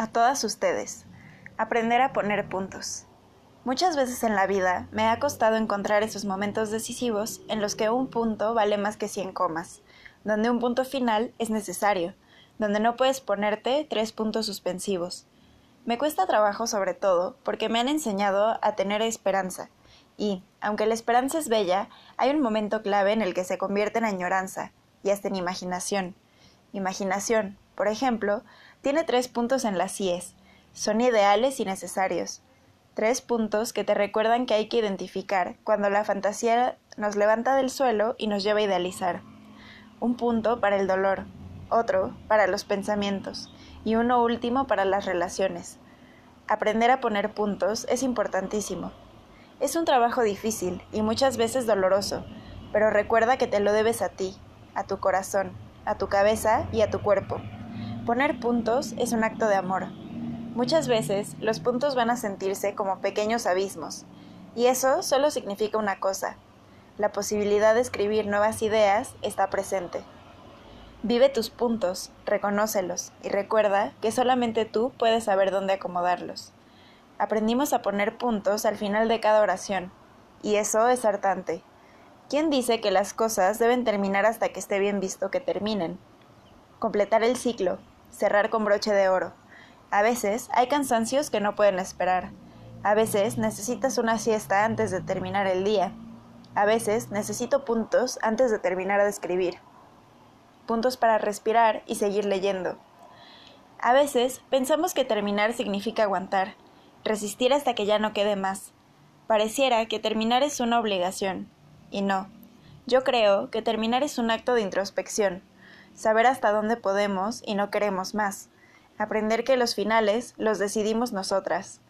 A todas ustedes. Aprender a poner puntos. Muchas veces en la vida me ha costado encontrar esos momentos decisivos en los que un punto vale más que 100 comas, donde un punto final es necesario, donde no puedes ponerte tres puntos suspensivos. Me cuesta trabajo sobre todo porque me han enseñado a tener esperanza, y, aunque la esperanza es bella, hay un momento clave en el que se convierte en añoranza, y hasta en imaginación. Imaginación, por ejemplo, tiene tres puntos en las CIES. Son ideales y necesarios. Tres puntos que te recuerdan que hay que identificar cuando la fantasía nos levanta del suelo y nos lleva a idealizar. Un punto para el dolor, otro para los pensamientos y uno último para las relaciones. Aprender a poner puntos es importantísimo. Es un trabajo difícil y muchas veces doloroso, pero recuerda que te lo debes a ti, a tu corazón, a tu cabeza y a tu cuerpo. Poner puntos es un acto de amor. Muchas veces los puntos van a sentirse como pequeños abismos, y eso solo significa una cosa. La posibilidad de escribir nuevas ideas está presente. Vive tus puntos, reconócelos y recuerda que solamente tú puedes saber dónde acomodarlos. Aprendimos a poner puntos al final de cada oración, y eso es hartante. ¿Quién dice que las cosas deben terminar hasta que esté bien visto que terminen? Completar el ciclo, cerrar con broche de oro. A veces hay cansancios que no pueden esperar. A veces necesitas una siesta antes de terminar el día. A veces necesito puntos antes de terminar de escribir. Puntos para respirar y seguir leyendo. A veces pensamos que terminar significa aguantar, resistir hasta que ya no quede más. Pareciera que terminar es una obligación. Y no. Yo creo que terminar es un acto de introspección, saber hasta dónde podemos y no queremos más, aprender que los finales los decidimos nosotras.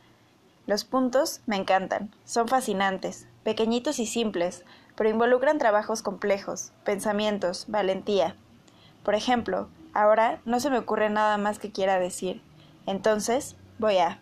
Los puntos me encantan, son fascinantes, pequeñitos y simples, pero involucran trabajos complejos, pensamientos, valentía. Por ejemplo, ahora no se me ocurre nada más que quiera decir. Entonces, voy a.